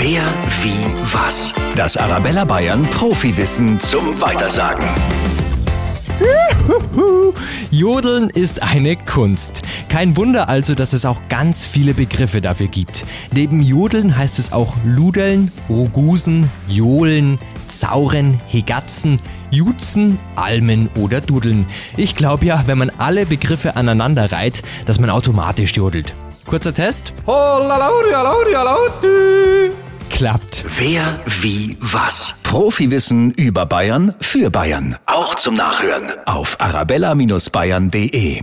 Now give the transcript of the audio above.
Wer, wie, was? Das Arabella Bayern Profiwissen zum Weitersagen. Jodeln ist eine Kunst. Kein Wunder also, dass es auch ganz viele Begriffe dafür gibt. Neben Jodeln heißt es auch Ludeln, Rugusen, Johlen, Zauren, Hegatzen, Jutzen, Almen oder Dudeln. Ich glaube ja, wenn man alle Begriffe aneinander reiht, dass man automatisch jodelt. Kurzer Test? Klappt. Wer, wie, was? Profiwissen über Bayern für Bayern. Auch zum Nachhören auf arabella-bayern.de.